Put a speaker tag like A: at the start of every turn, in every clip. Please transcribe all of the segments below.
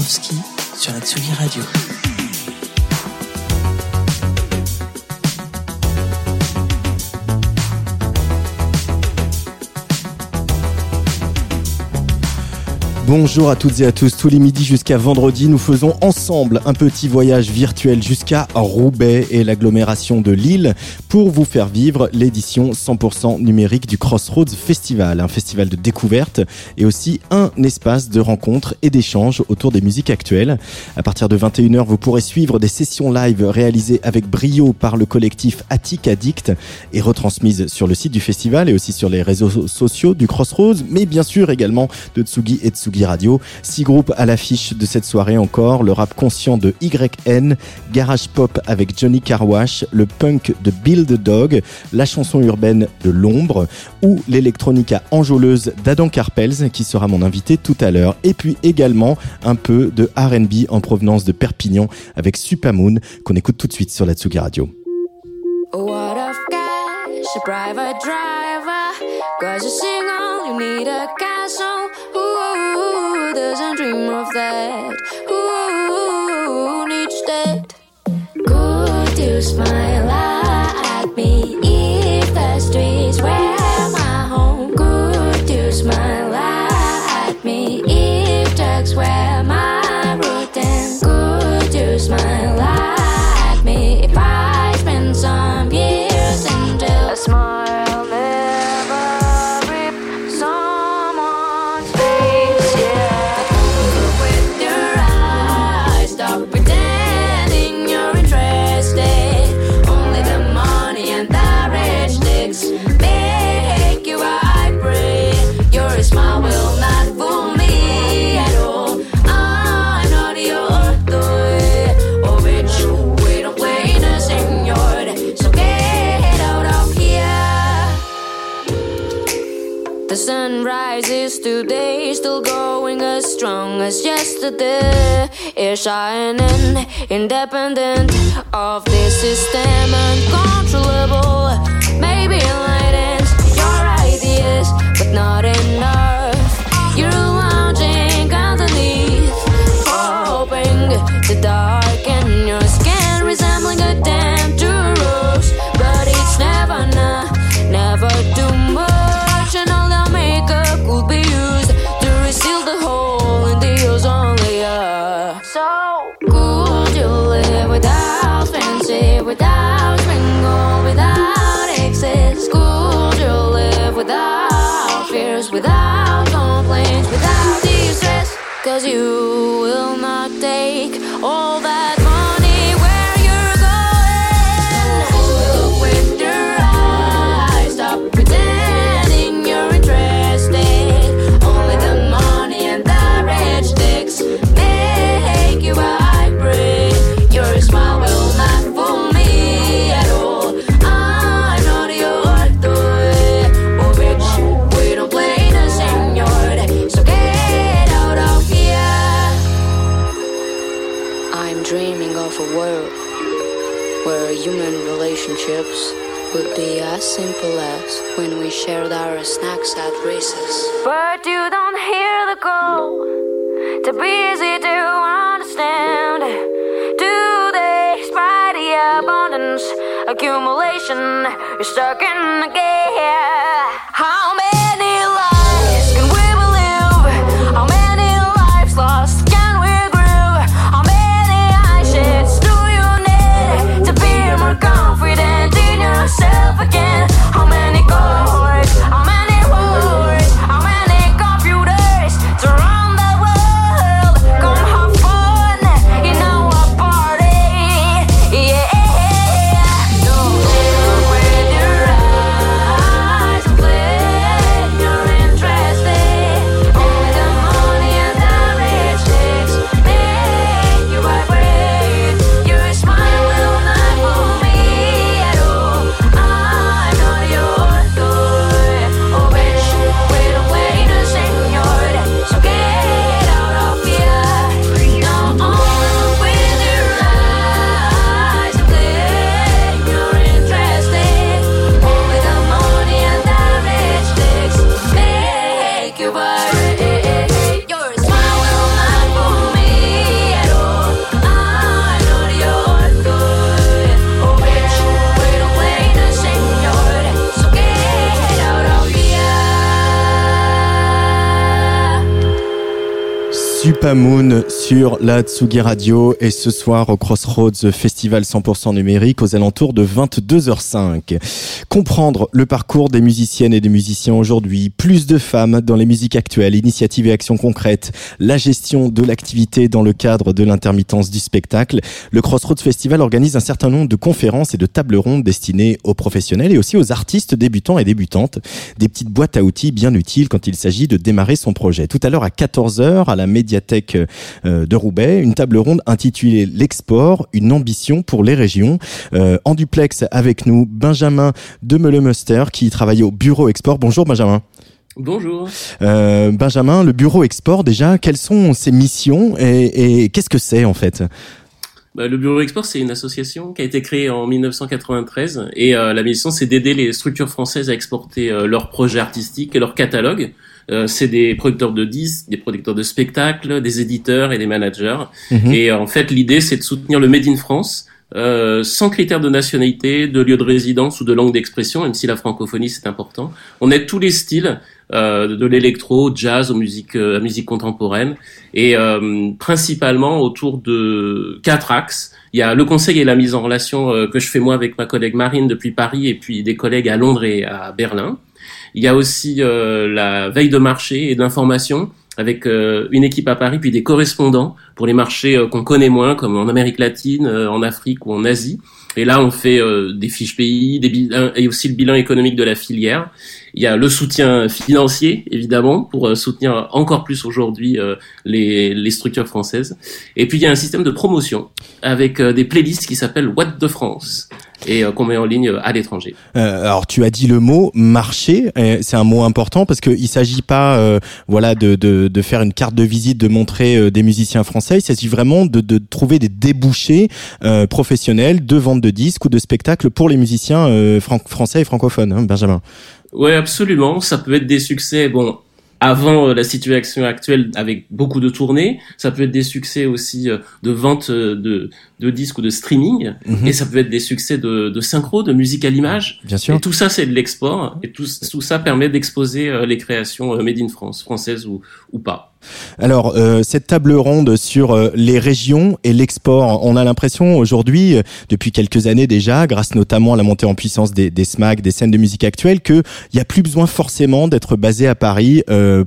A: Sur la Tsugi Radio.
B: Bonjour à toutes et à tous. Tous les midis jusqu'à vendredi, nous faisons ensemble un petit voyage virtuel jusqu'à Roubaix et l'agglomération de Lille pour vous faire vivre l'édition 100% numérique du Crossroads Festival, un festival de découverte et aussi un espace de rencontre et d'échange autour des musiques actuelles. À partir de 21h, vous pourrez suivre des sessions live réalisées avec brio par le collectif Attic Addict et retransmises sur le site du festival et aussi sur les réseaux sociaux du Crossroads, mais bien sûr également de Tsugi et Tsugi Radio. Six groupes à l'affiche de cette soirée encore. Le rap conscient de YN, Garage Pop avec Johnny Carwash, le punk de Build Dog, la chanson urbaine de L'Ombre ou l'électronica enjôleuse d'Adam Carpels qui sera mon invité tout à l'heure. Et puis également un peu de R&B en provenance de Perpignan avec Supamoon qu'on écoute tout de suite sur la Tsugi Radio.
C: Of that? Who needs that? Could you smile today, still going as strong as yesterday. Is shining, independent of this system, uncontrollable. Maybe enlightens your ideas, but not enough. You're would be as simple as when we shared our snacks at recess. But you don't hear the call, too busy to understand. Today's mighty abundance, accumulation, you're stuck in the gear.
B: Supamoon sur la Tsugi Radio et ce soir au Crossroads Festival 100% numérique aux alentours de 22h05. Comprendre le parcours des musiciennes et des musiciens aujourd'hui, plus de femmes dans les musiques actuelles, initiatives et actions concrètes, la gestion de l'activité dans le cadre de l'intermittence du spectacle. Le Crossroads Festival organise un certain nombre de conférences et de tables rondes destinées aux professionnels et aussi aux artistes débutants et débutantes. Des petites boîtes à outils bien utiles quand il s'agit de démarrer son projet. Tout à l'heure à 14h à la médiathèque euh, de Roubaix, une table ronde intitulée L'export, une ambition pour les régions. Euh, en duplex avec nous, Benjamin Demelemuster qui travaille au bureau export. Bonjour Benjamin.
D: Bonjour.
B: Euh, Benjamin, le bureau export déjà, quelles sont ses missions et, et qu'est-ce que c'est en fait?
D: Bah, le Bureau Export, c'est une association qui a été créée en 1993 et euh, la mission, c'est d'aider les structures françaises à exporter euh, leurs projets artistiques et leurs catalogues. Euh, c'est des producteurs de disques, des producteurs de spectacles, des éditeurs et des managers. Mhm. Et en fait, l'idée, c'est de soutenir le Made in France euh, sans critères de nationalité, de lieu de résidence ou de langue d'expression, même si la francophonie c'est important. On aide tous les styles, euh, de l'électro, jazz, aux musiques, euh, à musique contemporaine, et euh, principalement autour de quatre axes. Il y a le conseil et la mise en relation euh, que je fais moi avec ma collègue Marine depuis Paris et puis des collègues à Londres et à Berlin. Il y a aussi la veille de marché et d'information avec euh, une équipe à Paris, puis des correspondants pour les marchés euh, qu'on connaît moins, comme en Amérique latine, euh, en Afrique ou en Asie. Et là, on fait des fiches pays, des et aussi le bilan économique de la filière. Il y a le soutien financier, évidemment, pour soutenir encore plus aujourd'hui les, les, structures françaises. Et puis, il y a un système de promotion avec des playlists qui s'appellent What de France et euh, qu'on met en ligne à l'étranger.
B: Euh, alors tu as dit le mot marché, c'est un mot important parce qu'il s'agit pas euh, voilà de, de, de, faire une carte de visite, de montrer euh, des musiciens français, il s'agit vraiment de, de trouver des débouchés professionnels de vente de disques ou de spectacles pour les musiciens français et francophones, hein, Benjamin.
D: Oui, absolument. Ça peut être des succès. Bon, avant euh, la situation actuelle avec beaucoup de tournées. Ça peut être des succès aussi euh, de vente euh, de, de disques ou de streaming. Mhm. Et ça peut être des succès de, de synchro, de musique à l'image.
B: Bien sûr.
D: Et tout ça, c'est de l'export. Et tout, tout ça permet d'exposer les créations made in France, françaises ou, ou pas.
B: Alors, euh, cette table ronde sur euh, les régions et l'export, on a l'impression aujourd'hui, euh, depuis quelques années déjà, grâce notamment à la montée en puissance des, des SMAC, des scènes de musique actuelles, qu'il n'y a plus besoin forcément d'être basé à Paris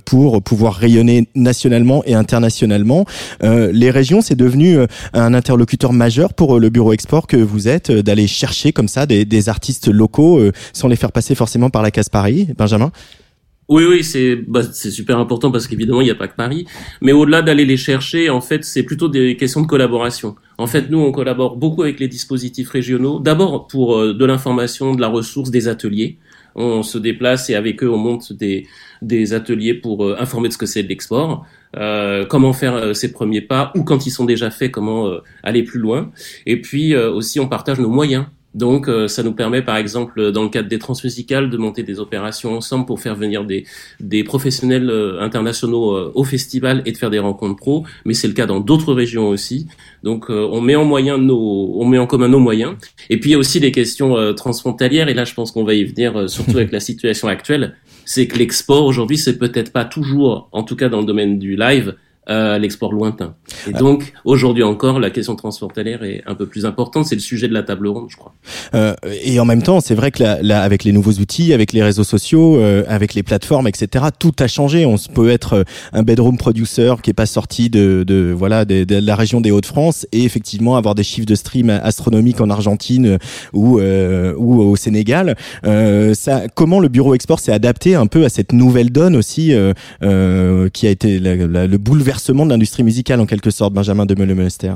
B: pour pouvoir rayonner nationalement et internationalement. les régions, c'est devenu un interlocuteur majeur pour le bureau export que vous êtes, d'aller chercher comme ça des, des artistes locaux sans les faire passer forcément par la case Paris. Benjamin?
D: Oui, oui, c'est bah, c'est super important parce qu'évidemment il n'y a pas que Paris, mais au-delà d'aller les chercher, en fait, c'est plutôt des questions de collaboration. En fait, nous, on collabore beaucoup avec les dispositifs régionaux. D'abord pour euh, de l'information, de la ressource, des ateliers. On se déplace et avec eux, on monte des ateliers pour euh, informer de ce que c'est de l'export, euh, comment faire ses premiers pas, ou quand ils sont déjà faits, comment aller plus loin. Et puis aussi, on partage nos moyens donc, euh, ça nous permet, par exemple, dans le cadre des transmusicales, de monter des opérations ensemble pour faire venir des, des professionnels euh, internationaux euh, au festival et de faire des rencontres pro. Mais c'est le cas dans d'autres régions aussi. Donc, on met en moyen nos, on met en commun nos moyens. Et puis, il y a aussi des questions transfrontalières. Et là, je pense qu'on va y venir, surtout avec la situation actuelle. C'est que l'export aujourd'hui, c'est peut-être pas toujours, en tout cas dans le domaine du live, euh, l'export lointain. Et donc, aujourd'hui encore, la question transfrontalière est un peu plus importante. C'est le sujet de la table ronde, je crois.
B: Euh, et en même temps, c'est vrai que là, avec les nouveaux outils, avec les réseaux sociaux, euh, avec les plateformes, etc., tout a changé. On peut être euh, un bedroom producer qui est pas sorti de, de voilà de, de, la région des Hauts-de-France et effectivement avoir des chiffres de stream astronomiques en Argentine ou ou au Sénégal. ça, comment le bureau export s'est adapté un peu à cette nouvelle donne aussi qui a été le bouleversement de l'industrie musicale en quelque sorte, Benjamin de Meulemonster.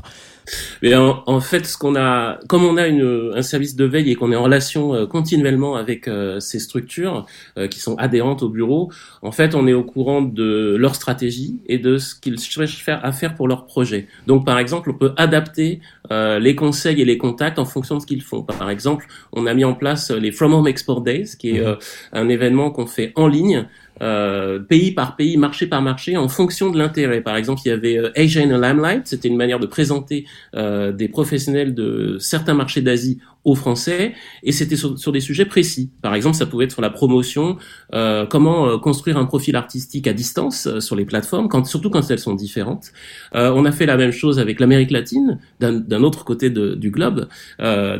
D: Mais en, fait, ce qu'on a, comme on a une, un service de veille et qu'on est en relation euh, continuellement avec euh, ces structures euh, qui sont adhérentes au bureau, en fait, on est au courant de leur stratégie et de ce qu'ils cherchent faire, à faire pour leur projet. Donc, par exemple, on peut adapter les conseils et les contacts en fonction de ce qu'ils font. Par exemple, on a mis en place les From Home Export Days, qui est mmh. un événement qu'on fait en ligne euh, pays par pays, marché par marché, en fonction de l'intérêt. Par exemple, il y avait euh, Asia in a Limelight, c'était une manière de présenter euh, des professionnels de certains marchés d'Asie aux Français et c'était sur, sur, des sujets précis. Par exemple, ça pouvait être sur la promotion, euh, comment euh, construire un profil artistique à distance euh, sur les plateformes, quand, surtout quand elles sont différentes. Euh, on a fait la même chose avec l'Amérique latine, d'un autre côté de, du globe.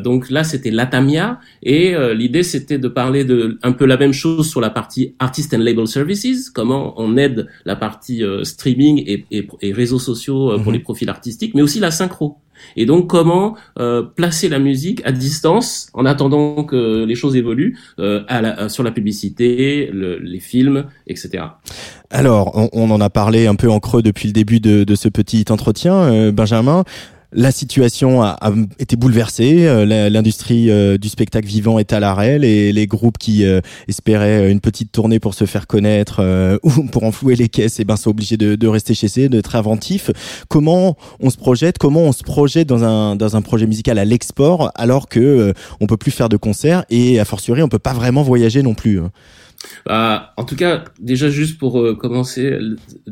D: donc là, c'était l'Atamia et l'idée c'était de parler de un peu la même chose sur la partie artist and label services, comment on aide la partie streaming et, et, et, réseaux sociaux pour mhm. les profils artistiques, mais aussi la synchro. Et donc comment euh, placer la musique à distance en attendant que les choses évoluent euh, à la, sur la publicité, le, les films, etc.
B: Alors, on, on, en a parlé un peu en creux depuis le début de, de ce petit entretien, euh, Benjamin la situation a, été bouleversée. Euh, l'industrie euh, du spectacle vivant est à l'arrêt. Les, les groupes qui euh, espéraient une petite tournée pour se faire connaître ou pour enflouer les caisses, et eh ben sont obligés de, de rester chez eux, d'être inventifs. Comment on se projette? Comment on se projette dans un dans un projet musical à l'export alors que on peut plus faire de concerts et a fortiori on peut pas vraiment voyager non plus.
D: Bah, en tout cas, déjà juste pour euh, commencer,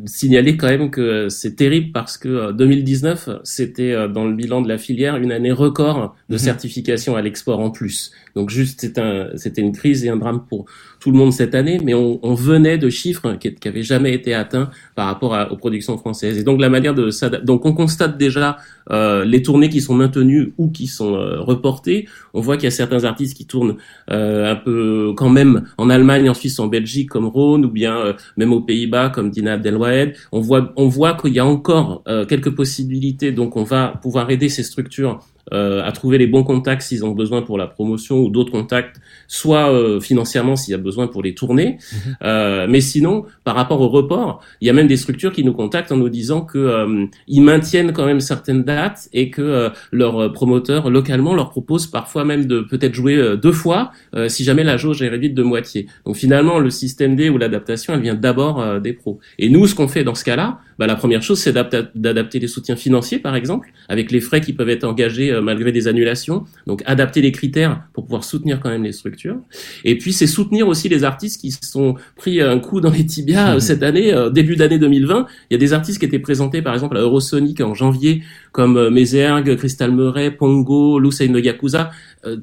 D: signaler quand même que c'est terrible parce que 2019, euh, c'était euh, dans le bilan de la filière une année record de mhm. certification à l'export en plus. Donc juste, c'était un, c'était une crise et un drame pour tout le monde cette année, mais on, on venait de chiffres qui n'avaient jamais été atteints par rapport à, aux productions françaises. Et donc la manière de donc on constate déjà euh, les tournées qui sont maintenues ou qui sont euh, reportées. On voit qu'il y a certains artistes qui tournent euh, un peu quand même en Allemagne, en Suisse, en Belgique comme Rhône, ou bien euh, même aux Pays-Bas comme Dina Abdelwahed. On voit, on voit qu'il y a encore euh, quelques possibilités. Donc on va pouvoir aider ces structures euh, à trouver les bons contacts s'ils ont besoin pour la promotion ou d'autres contacts, soit euh, financièrement s'il y a besoin pour les tourner. Mhm. Euh, mais sinon, par rapport au report, il y a même des structures qui nous contactent en nous disant que euh, ils maintiennent quand même certaines dates et que leurs promoteurs localement leur proposent parfois même de peut-être jouer deux fois si jamais la jauge est réduite de moitié. Donc finalement, le système D ou l'adaptation, elle vient d'abord des pros. Et nous, ce qu'on fait dans ce cas-là, bah, la première chose, c'est d'adapter les soutiens financiers, par exemple, avec les frais qui peuvent être engagés euh, malgré des annulations. Donc, adapter les critères pour pouvoir soutenir quand même les structures. Et puis, c'est soutenir aussi les artistes qui se sont pris un coup dans les tibias euh, cette année, euh, début d'année 2020. Il y a des artistes qui étaient présentés, par exemple, à Eurosonic en janvier, comme Mézergue, Crystal Murray, Pongo, Lucey de Yakuza,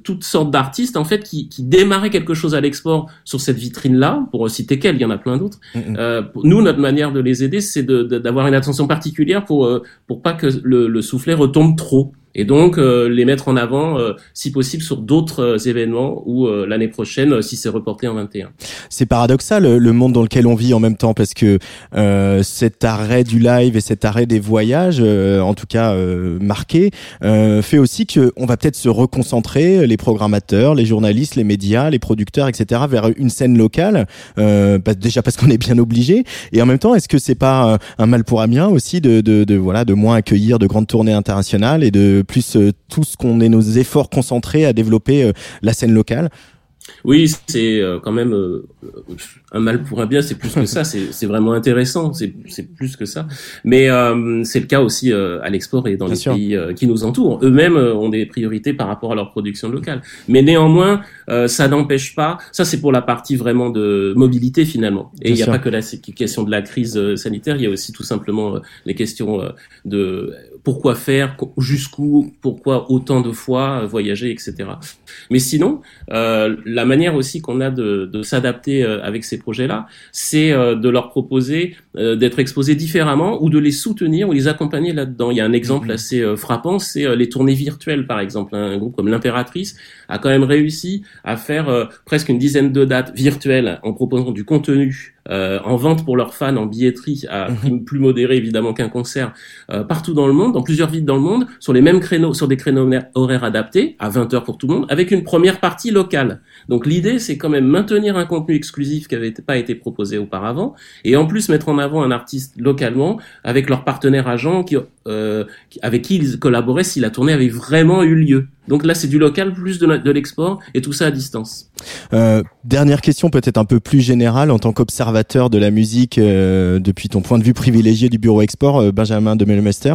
D: toutes sortes d'artistes en fait qui, qui démarraient quelque chose à l'export sur cette vitrine là pour citer quelle il y en a plein d'autres mm. euh, nous notre manière de les aider c'est d'avoir une attention particulière pour pour pas que le, le soufflet retombe trop et donc euh, les mettre en avant, euh, si possible, sur d'autres euh, événements ou l'année prochaine, si c'est reporté en 21.
B: C'est paradoxal le monde dans lequel on vit en même temps, parce que cet arrêt du live et cet arrêt des voyages, en tout cas marqué, fait aussi que on va peut-être se reconcentrer, les programmateurs, les journalistes, les médias, les producteurs, etc., vers une scène locale. déjà parce qu'on est bien obligé, et en même temps, est-ce que c'est pas un mal pour un bien aussi de, de, de voilà de moins accueillir de grandes tournées internationales et de plus euh, tout ce qu'on est nos efforts concentrés à développer euh, la scène locale
D: oui, c'est euh, quand même un mal pour un bien, c'est plus que ça, c'est vraiment intéressant, c'est plus que ça. Mais euh, c'est le cas aussi euh, à l'export et dans les pays euh, qui nous entourent. Eux-mêmes ont des priorités par rapport à leur production locale. Mais néanmoins, ça n'empêche pas, ça c'est pour la partie vraiment de mobilité finalement. Et il n'y a pas que la question de la crise sanitaire, il y a aussi tout simplement les questions de pourquoi faire, jusqu'où, pourquoi autant de fois voyager, etc. Mais sinon, la manière aussi qu'on a de, de s'adapter avec ces projets-là, c'est euh, de leur proposer euh, d'être exposés différemment ou de les soutenir ou les accompagner là-dedans. Il y a un exemple mhm. assez euh, frappant, c'est les tournées virtuelles par exemple. Un groupe comme l'Impératrice a quand même réussi à faire presque une dizaine de dates virtuelles en proposant du contenu euh, en vente pour leurs fans en billetterie à mhm. prix plus modéré évidemment qu'un concert euh, partout dans le monde, dans plusieurs villes dans le monde, sur les mêmes créneaux, sur des créneaux horaires adaptés à 20 heures pour tout le monde, avec une première partie locale. Donc l'idée c'est quand même maintenir un contenu exclusif qui n'avait pas été proposé auparavant et en plus mettre en avant un artiste localement avec leurs partenaires agents qui, euh, avec qui ils collaboraient si la tournée avait vraiment eu lieu. Donc là, c'est du local plus de, l'export et tout ça à distance.
B: Euh, dernière question, peut-être un peu plus générale en tant qu'observateur de la musique euh, depuis ton point de vue privilégié du bureau export, euh, Benjamin de Melmester.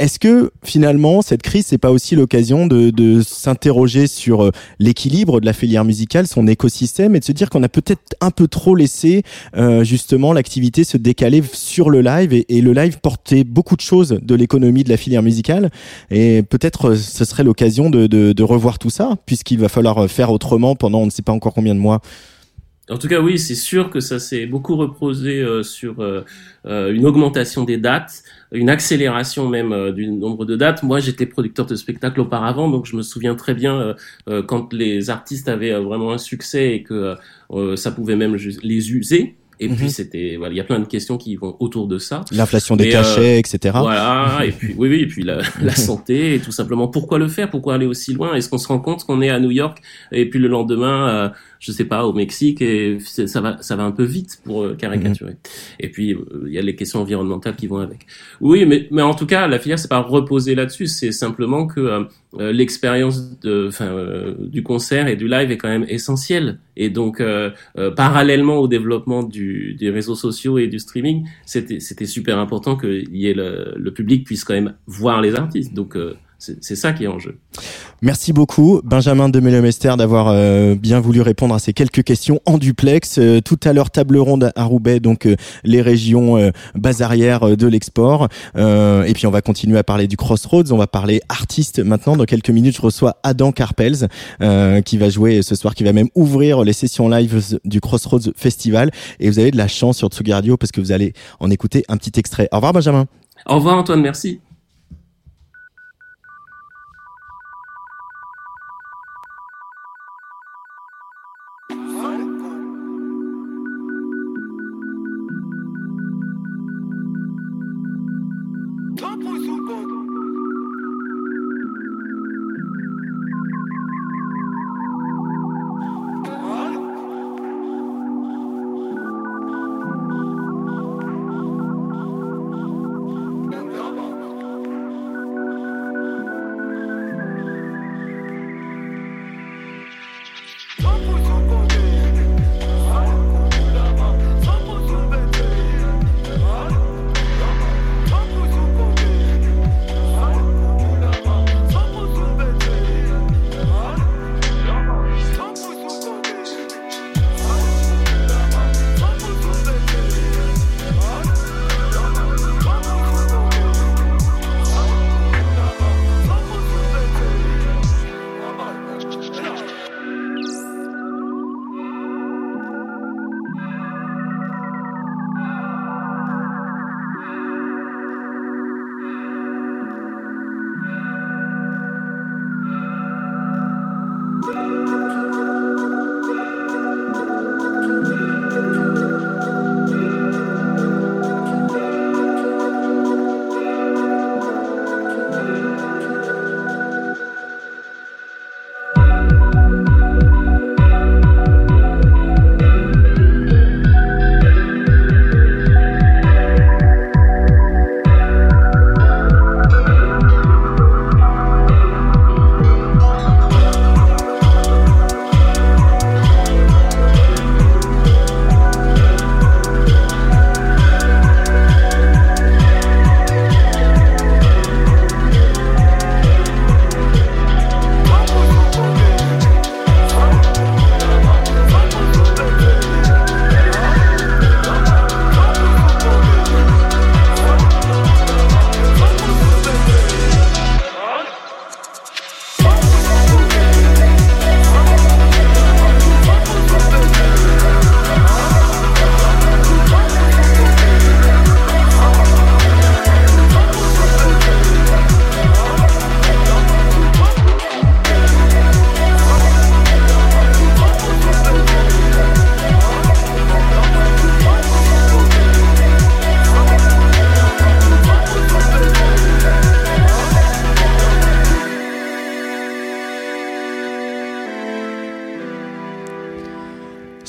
B: Euh, est-ce que finalement cette crise c'est pas aussi l'occasion de, de s'interroger sur euh, l'équilibre de la filière musicale, son écosystème et de se dire qu'on a peut-être un peu trop laissé euh, justement l'activité se décaler sur le live et, le live portait beaucoup de choses de l'économie de la filière musicale? Et peut-être euh, ce serait l'occasion de, de, de revoir tout ça puisqu'il va falloir faire autrement pendant on ne sait pas encore combien de mois?
D: En tout cas, oui, c'est sûr que ça s'est beaucoup reposé euh, sur euh, euh, une augmentation des dates, une accélération même du nombre de dates. Moi, j'étais producteur de spectacles auparavant, donc je me souviens très bien quand les artistes avaient vraiment un succès et que ça pouvait même les user. Et puis mhm. c'était, voilà, il y a plein de questions qui vont autour de ça.
B: L'inflation des cachets, etc.
D: Voilà. et puis oui, oui, et puis la, la, santé et tout simplement. Pourquoi le faire? Pourquoi aller aussi loin? Est-ce qu'on se rend compte qu'on est à New York et puis le lendemain je sais pas, au Mexique, et ça va, ça va un peu vite pour euh, caricaturer. Mhm. Et puis euh, il y a les questions environnementales qui vont avec. Oui, mais mais en tout cas, la filière c'est pas reposer là-dessus, c'est simplement que euh, l'expérience de, enfin, du concert et du live est quand même essentielle. Et donc, parallèlement au développement du, des réseaux sociaux et du streaming, c'était super important qu'il y ait le, le, public puisse quand même voir les artistes. Donc c'est ça qui est en jeu.
B: Merci beaucoup, Benjamin de Mélemester, d'avoir euh, bien voulu répondre à ces quelques questions en duplex. Euh, tout à l'heure, table ronde à Roubaix, donc euh, les régions bas arrière de l'export. et puis, on va continuer à parler du Crossroads. On va parler artistes maintenant. Dans quelques minutes, je reçois Adam Carpels, qui va jouer ce soir, qui va même ouvrir les sessions live du Crossroads Festival. Et vous avez de la chance sur Tsugi Radio parce que vous allez en écouter un petit extrait. Au revoir, Benjamin.
D: Au revoir, Antoine. Merci.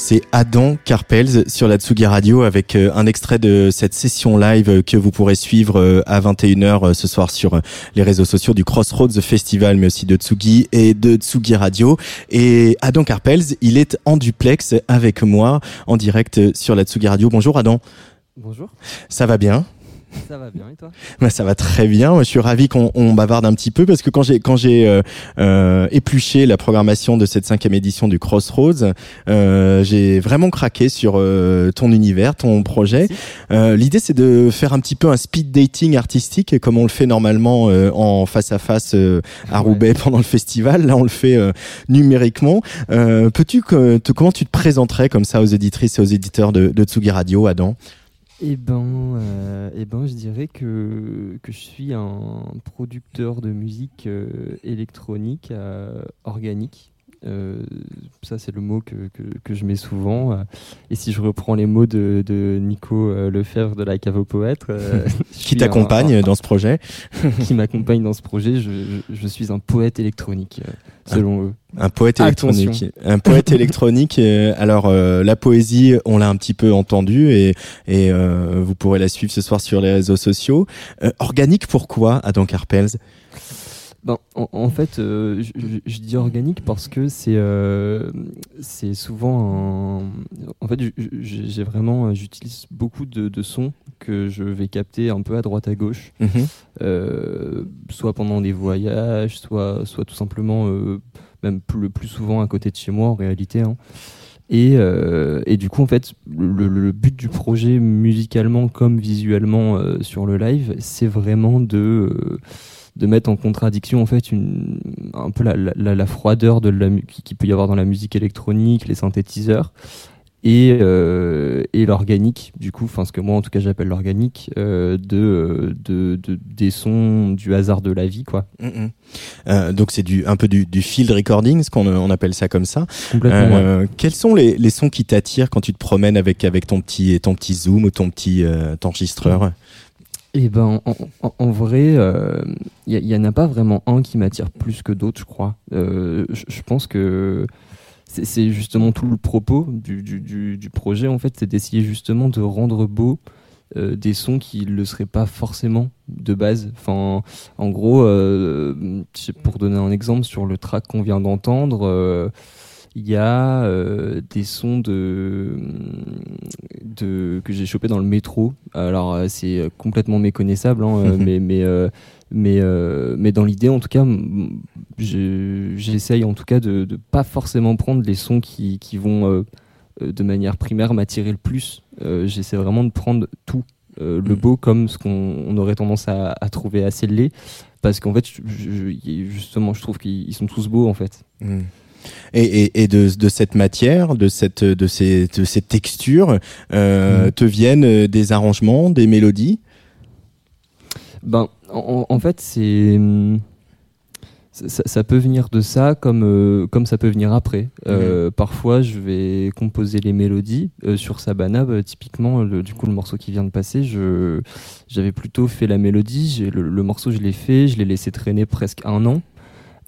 B: C'est Adam Carpels sur la Tsugi Radio avec euh, un extrait de cette session live que vous pourrez suivre euh, à 21h euh, ce soir sur les réseaux sociaux du Crossroads Festival mais aussi de Tsugi et de Tsugi Radio. Et Adam Carpels, il est en duplex avec moi en direct sur la Tsugi Radio. Bonjour Adam.
E: Bonjour.
B: Ça va bien?
E: Ça va bien et toi?
B: Bah, ça va très bien. Je suis ravi qu'on on bavarde un petit peu parce que quand j'ai quand j'ai euh, euh, épluché la programmation de cette cinquième édition du Crossroads, euh, j'ai vraiment craqué sur euh, ton univers, ton projet. Euh, L'idée c'est de faire un petit peu un speed dating artistique comme on le fait normalement euh, en face à face euh, à
E: Ouais.
B: Roubaix pendant le festival. Là on le fait euh, numériquement. Euh, Peux-tu que te, comment tu te présenterais comme ça aux éditrices et aux éditeurs de, de Tsugi Radio, Adam?
E: Eh ben, euh, eh ben, je dirais que, que je suis un producteur de musique euh, électronique euh, organique. Euh, ça, c'est le mot que, que, que je mets souvent. Euh, Et si je reprends les mots de, de Nico euh, Lefebvre de la Cave aux Poètes,
B: qui t'accompagne dans ce projet
E: qui m'accompagne dans ce projet, je, je, je suis un poète électronique, selon eux.
B: Un poète
E: Attention.
B: électronique. Un poète électronique. alors euh, la poésie, on l'a un petit peu entendu et, et euh, vous pourrez la suivre ce soir sur les réseaux sociaux. Euh, organique, pourquoi Adam Carpels
E: Ben, en, en fait, euh, je, je- je dis organique parce que c'est euh, c'est souvent un... En fait, j'ai vraiment, j'utilise beaucoup de, de sons que je vais capter un peu à droite à gauche,
B: Mhm.
E: euh, soit pendant des voyages, soit, soit tout simplement, euh, même plus, le plus souvent à côté de chez moi en réalité. hein. Et, euh, et du coup, en fait, le, le but du projet, musicalement comme visuellement euh, sur le live, c'est vraiment de, euh, de mettre en contradiction en fait une, un peu la, la, la froideur de la, qui, qui peut y avoir dans la musique électronique, les synthétiseurs, et, euh, et l'organique, du coup, enfin ce que moi en tout cas j'appelle l'organique, euh, de, de, de, des sons du hasard de la vie, quoi.
B: Mhm. Euh, donc c'est du un peu du, du field recording, ce qu'on on appelle ça comme ça.
E: Complètement. ouais.
B: Euh, Quels sont les, les sons qui t'attirent quand tu te promènes avec avec ton petit ton petit zoom ou ton petit euh, enregistreur
E: Eh ben, en, vrai, il n'y en a pas vraiment un qui m'attire plus que d'autres, je crois. Euh, je pense que c'est justement tout le propos du, du, du, projet, en fait, c'est d'essayer justement de rendre beau euh, des sons qui ne le seraient pas forcément de base. Enfin, en gros, euh, pour donner un exemple, sur le track qu'on vient d'entendre, euh, il y a euh, des sons de, de que j'ai chopé dans le métro. Alors euh, c'est complètement méconnaissable, hein, euh, mais mais euh, mais euh, mais dans l'idée, en tout cas, je- j'essaye en tout cas de, de pas forcément prendre les sons qui qui vont euh, de manière primaire m'attirer le plus. Euh, J'essaie vraiment de prendre tout. le
B: Mhm.
E: beau comme ce qu'on on aurait tendance à, à trouver assez laid parce qu'en fait je- je- je- justement je trouve qu'ils ils sont tous beaux en fait
B: Mhm. Et, et, et de, de cette matière, de cette de ces de ces textures, euh,
E: Mhm.
B: te viennent des arrangements, des mélodies?
E: Ben, en, en fait, c'est. hum, Ça, peut venir de ça comme, euh, comme ça peut venir après. Euh, Parfois, je vais composer les mélodies. Euh, sur Sabana, bah, typiquement, le- du coup, le morceau qui vient de passer, j'avais plutôt fait la mélodie. Le morceau, je l'ai fait, je l'ai laissé traîner presque un an.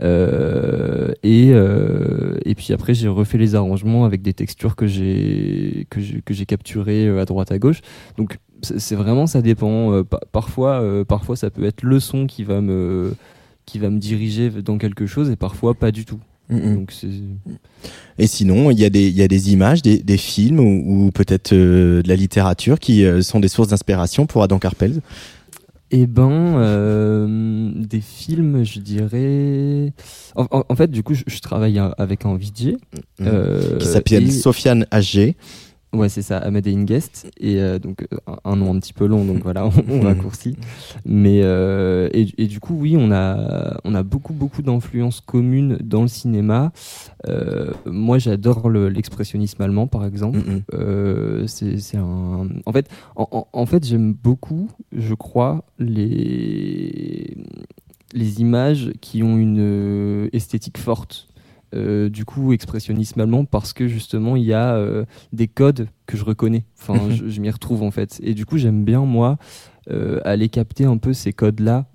E: Euh, et, euh, et puis après, j'ai refait les arrangements avec des textures que j'ai que j'ai capturées euh, à droite à gauche. Donc c'est vraiment ça dépend. Pa- parfois, parfois ça peut être le son qui va me qui va me diriger dans quelque chose et parfois pas du tout.
B: Mhm.
E: Donc
B: Et sinon, il y a des, il y a des images, des, des films ou, ou peut-être euh, de la littérature qui euh, sont des sources d'inspiration pour Adam Carpels.
E: Eh ben, euh, des films, je dirais. En, en- en fait, du coup, je, je travaille euh, avec un VJ. euh,
B: Mhm. qui s'appelle
E: et-
B: Sofiane HG.
E: Ouais, c'est ça, Ahmed Guest. Et euh, donc, euh, un, un nom un petit peu long, donc voilà, on, on raccourcit. Mais, euh, et, et du coup, oui, on a, on a beaucoup, beaucoup d'influences communes dans le cinéma. Euh, moi, j'adore le- l'expressionnisme allemand, par exemple. C'est un. En fait, en, fait, j'aime beaucoup, je crois, les les images qui ont une esthétique forte. Euh, du coup, expressionnisme allemand parce que justement il y a euh, des codes que je reconnais. Enfin, je, je m'y retrouve en fait. Et du coup, j'aime bien moi euh, aller capter un peu ces codes-là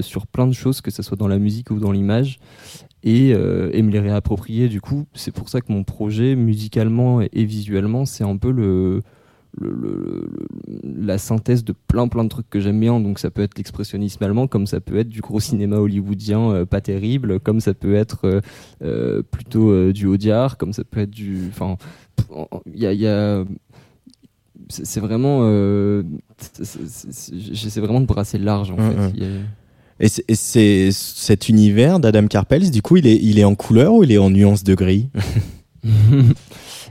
E: sur plein de choses, que ce soit dans la musique ou dans l'image, et, et me les réapproprier. Du coup, c'est pour ça que mon projet, musicalement et, et visuellement, c'est un peu le, le- le- le- la synthèse de plein plein de trucs que j'aime bien. Donc ça peut être l'expressionnisme allemand, comme ça peut être du gros cinéma hollywoodien euh, pas terrible, comme ça peut être euh, euh, plutôt euh, du Audiard, comme ça peut être du... Enfin, il y a... il y a c'est vraiment. J'essaie vraiment de brasser large en fait.
B: Et c'est- et c'est cet univers d'Adam Carpels, du coup, il est, il est en couleur ou il est en nuance de gris?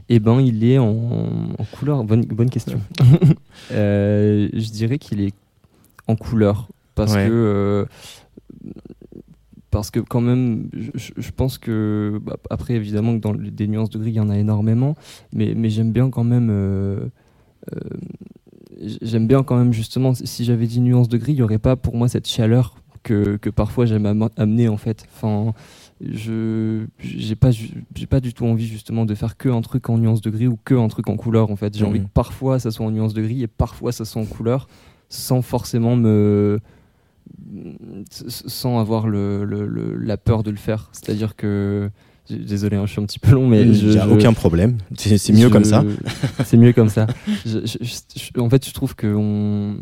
E: Eh ben, il est en, en couleur. Bonne, bonne question. Euh, je dirais qu'il est en couleur parce
B: Ouais.
E: que euh, parce que quand même, je, je pense que bah, après évidemment que dans les- des nuances de gris, il y en a énormément, mais mais j'aime bien quand même. euh, euh, J'aime bien quand même justement, si j'avais dit nuances de gris, il n'y aurait pas pour moi cette chaleur que, que parfois j'aime am- amener en fait. Enfin, je j'ai pas j'ai pas du tout envie justement de faire que un truc en nuance de gris ou que un truc en couleur en fait j'ai
B: Mhm.
E: envie que parfois ça soit en nuance de gris et parfois ça soit en couleur sans forcément me sans avoir le, le- le- la peur de le faire c'est à dire que désolé hein, je suis un petit peu long mais
B: Il
E: je,
B: n'y a
E: je-
B: aucun problème. C'est mieux
E: je-
B: comme ça.
E: c'est mieux comme ça. En fait, je trouve que on,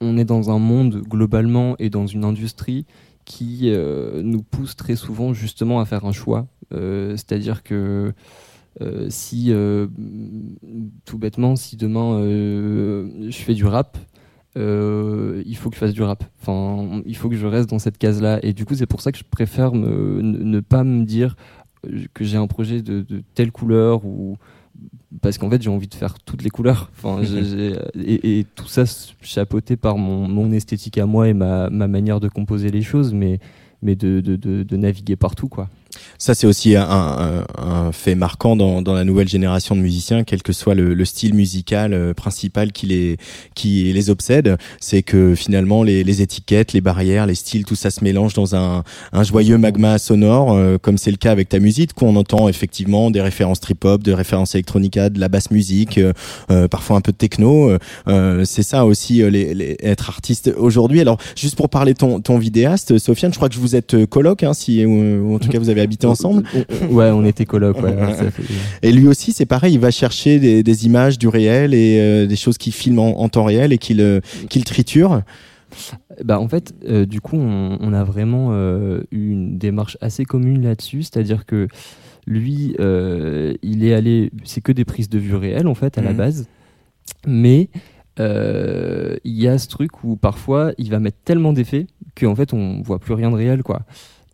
E: on est dans un monde globalement et dans une industrie qui euh, nous pousse très souvent justement à faire un choix. Euh, C'est-à-dire que euh, si, tout bêtement, si demain je fais du rap, il faut que je fasse du rap. Enfin, il faut que je reste dans cette case-là. Et du coup, c'est pour ça que je préfère ne, pas me dire que j'ai un projet de telle couleur ou parce qu'en fait j'ai envie de faire toutes les couleurs. Enfin, et, et tout ça chapeauté par mon, mon esthétique à moi et ma, ma manière de composer les choses, mais mais de, de, de, de naviguer partout quoi.
B: Ça, c'est aussi un, un- un fait marquant dans, dans la nouvelle génération de musiciens, quel que soit le, le style musical euh, principal qui les, qui les obsède. C'est que finalement, les, les étiquettes, les barrières, les styles, tout ça se mélange dans un, un joyeux magma sonore, euh, comme c'est le cas avec ta musique, où on entend effectivement des références trip-hop, des références électronica, de la basse musique, euh, euh, parfois un peu de techno. Euh, c'est ça aussi, les, les- être artiste aujourd'hui. Alors, juste pour parler ton, ton vidéaste, Sofiane, je crois que vous êtes coloc, hein, si, ou, ou en tout cas vous avez habité ensemble.
E: Ouais, on était coloc. Ouais, fait-
B: Et lui aussi, c'est pareil, il va chercher des, des images du réel et euh, des choses qu'il filme en, en temps réel et qu'il euh, qu'il triture.
E: Bah, en fait, euh, du coup, on, on a vraiment euh, eu une démarche assez commune là-dessus, c'est-à-dire que lui, euh, il est allé, c'est que des prises de vue réelles en fait à la
B: Mhm.
E: base, mais euh, il y a ce truc où parfois il va mettre tellement d'effets qu'en fait on voit plus rien de réel quoi.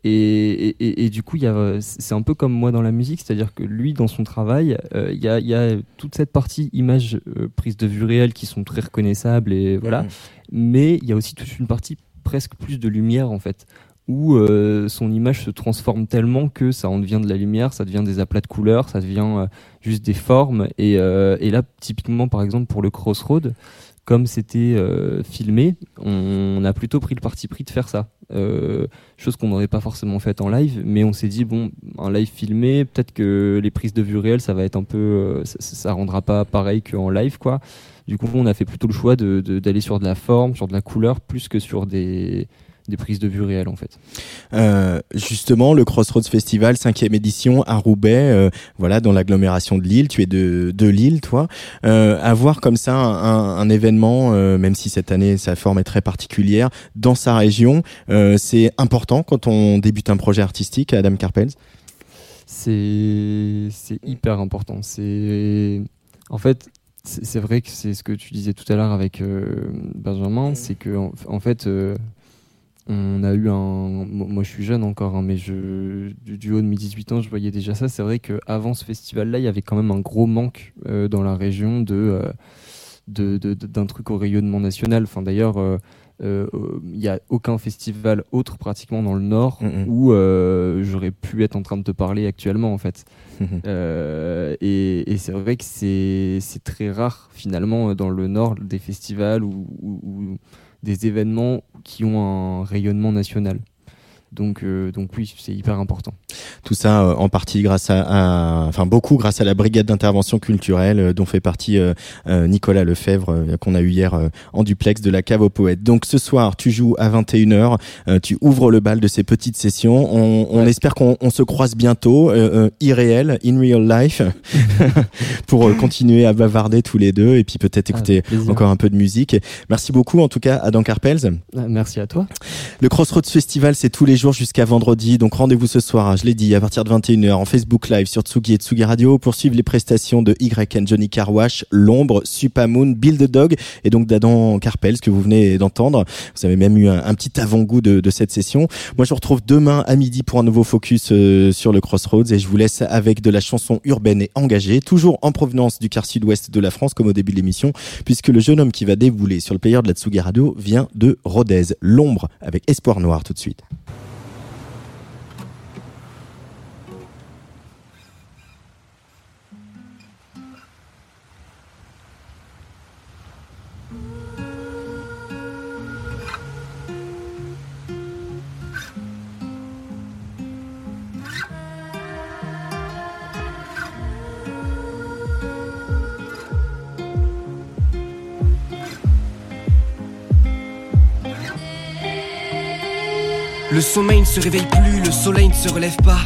E: Et, et- et- et du coup, c'est un peu comme moi dans la musique, c'est-à-dire que lui, dans son travail, euh, il y, a, il y a toute cette partie images euh, prises de vue réelles qui sont très reconnaissables et voilà
B: Mhm.
E: mais il y a aussi toute une partie presque plus de lumière en fait où euh, son image se transforme tellement que ça en devient de la lumière, ça devient des aplats de couleurs, ça devient euh, juste des formes. Et, et là, typiquement, par exemple, pour le Crossroad, comme c'était euh, filmé, on, a plutôt pris le parti pris de faire ça. Euh, chose qu'on n'aurait pas forcément faite en live, mais on s'est dit, bon, un live filmé, peut-être que les prises de vue réelles, ça va être un peu. euh, ça, rendra pas pareil qu'en live, quoi. Du coup, on a fait plutôt le choix de- de- d'aller sur de la forme, sur de la couleur, plus que sur des, des prises de vue réelles, en fait.
B: Euh, justement, le Crossroads Festival, cinquième édition à Roubaix, euh, voilà, dans l'agglomération de Lille. Tu es de, de Lille, toi. Euh, avoir comme ça un, un- un événement, euh, même si cette année sa forme est très particulière, dans sa région, euh, c'est important quand on débute un projet artistique, Adam Carpels.
E: C'est c'est hyper important. C'est en fait c'est c'est vrai que c'est ce que tu disais tout à l'heure avec euh, Benjamin, c'est que en, en fait euh, on a eu un mo- moi je suis jeune encore hein, mais je du, haut de mes 18 ans je voyais déjà ça. C'est vrai que avant ce festival là il y avait quand même un gros manque euh, dans la région de euh, de- d'un truc au rayonnement national. Enfin d'ailleurs euh, il n'y a aucun festival autre pratiquement dans le nord où j'aurais pu être en train de te parler actuellement en fait.
B: Mhm.
E: euh, et, et c'est vrai que c'est c'est très rare finalement dans le Nord des festivals ou des événements qui ont un rayonnement national. Donc, euh, donc oui, c'est hyper important.
B: Tout ça euh, en partie grâce à, à- enfin beaucoup grâce à la brigade d'intervention culturelle euh, dont fait partie euh, euh, Nicolas Lefebvre euh, qu'on a eu hier euh, en duplex de la cave aux poètes. Donc ce soir, tu joues à 21h, euh, tu ouvres le bal de ces petites sessions. On, on
E: Ouais.
B: espère qu'on on se croise bientôt, irréel, in real life, pour continuer à bavarder tous les deux et puis peut-être
E: Ah,
B: écouter encore un peu de musique. Merci beaucoup en tout cas Adam Carpels.
E: Ah, Merci à toi.
B: Le Crossroads Festival, c'est tous les jours jours jusqu'à vendredi. Donc rendez-vous ce soir, hein, je l'ai dit, à partir de 21h en Facebook Live sur Tsugi et Tsugi Radio pour suivre les prestations de YN Johnny Carwash, L'Ombre, Supamoon, Bill the Dog et donc d'Adam Carpel, ce que vous venez d'entendre. Vous avez même eu un, un petit avant-goût de, de cette session. Moi, je vous retrouve demain à midi pour un nouveau focus euh, sur le Crossroads et je vous laisse avec de la chanson urbaine et engagée, toujours en provenance du quart sud-ouest de la France comme au début de l'émission, puisque le jeune homme qui va débouler sur le player de la Tsugi Radio vient de Rodez. L'Ombre avec Espoir Noir tout de suite.
F: Se réveille plus, le soleil ne se relève pas.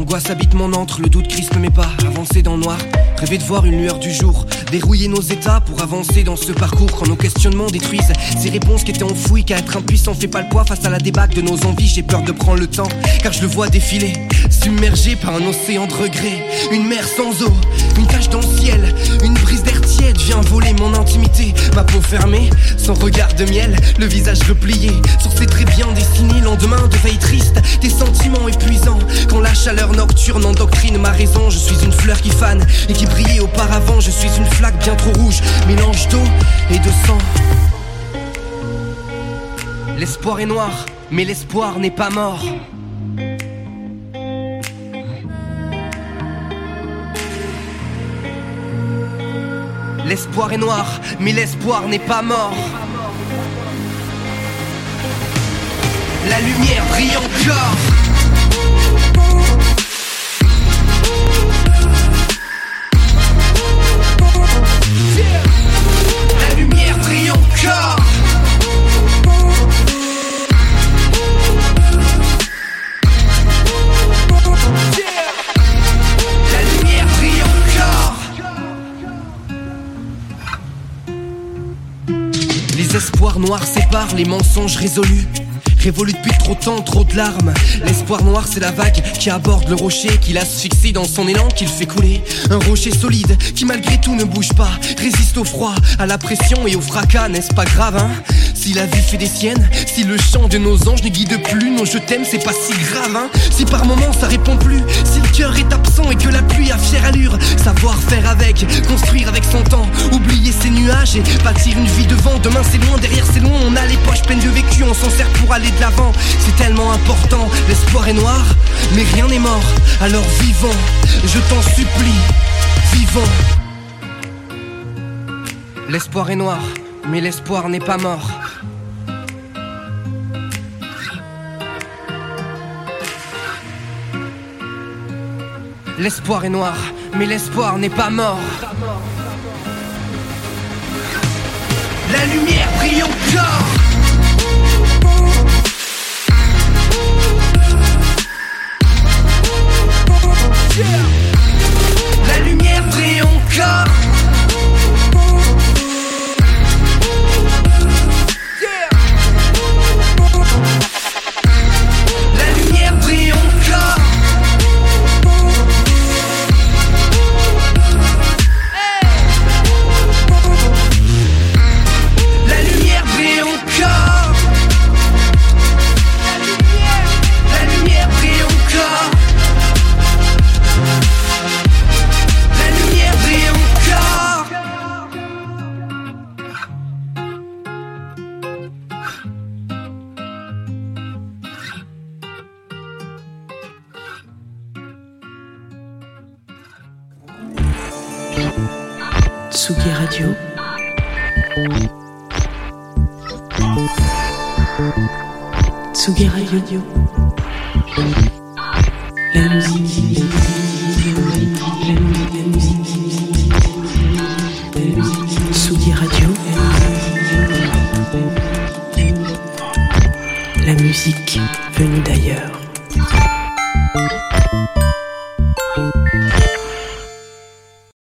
F: L'angoisse habite mon antre, le doute crispe mes pas. Avancer dans le noir, rêver de voir une lueur du jour. Dérouiller nos états pour avancer dans ce parcours. Quand nos questionnements détruisent ces réponses qui étaient enfouies. Car être impuissant fait pas le poids face à la débâcle de nos envies. J'ai peur de prendre le temps, car je le vois défiler. Submergé par un océan de regrets. Une mer sans eau, une tache dans le ciel. Une brise d'air tiède vient voler mon intimité. Ma peau fermée, sans regard de miel. Le visage replié sur ses traits bien dessinés. Lendemain de veille triste, des sentiments épuisants. Quand la chaleur nocturne endoctrine ma raison. Je suis une fleur qui fane et qui brillait auparavant. Je suis une flaque bien trop rouge, mélange d'eau et de sang. L'espoir est noir, mais l'espoir n'est pas mort. L'espoir est noir, mais l'espoir n'est pas mort. La lumière brille encore. Les espoirs noirs séparent les mensonges résolus. Révolu depuis trop de temps, trop de larmes. L'espoir noir, c'est la vague qui aborde le rocher, qui l'asphyxie dans son élan, qui le fait couler. Un rocher solide qui, malgré tout, ne bouge pas. Résiste au froid, à la pression et au fracas, n'est-ce pas grave, hein? Si la vie fait des siennes, si le chant de nos anges ne guide plus nos je t'aime, c'est pas si grave, hein Si par moments ça répond plus, si le cœur est absent et que la pluie a fière allure, savoir faire avec, construire avec son temps, oublier ses nuages et bâtir une vie devant. Demain c'est loin, derrière c'est loin, on a les poches pleines de vécu, on s'en sert pour aller de l'avant. C'est tellement important, l'espoir est noir, mais rien n'est mort. Alors vivons, je t'en supplie, vivons. L'espoir est noir, mais l'espoir n'est pas mort. L'espoir est noir, mais l'espoir n'est pas mort. La lumière brille encore. La lumière brille encore.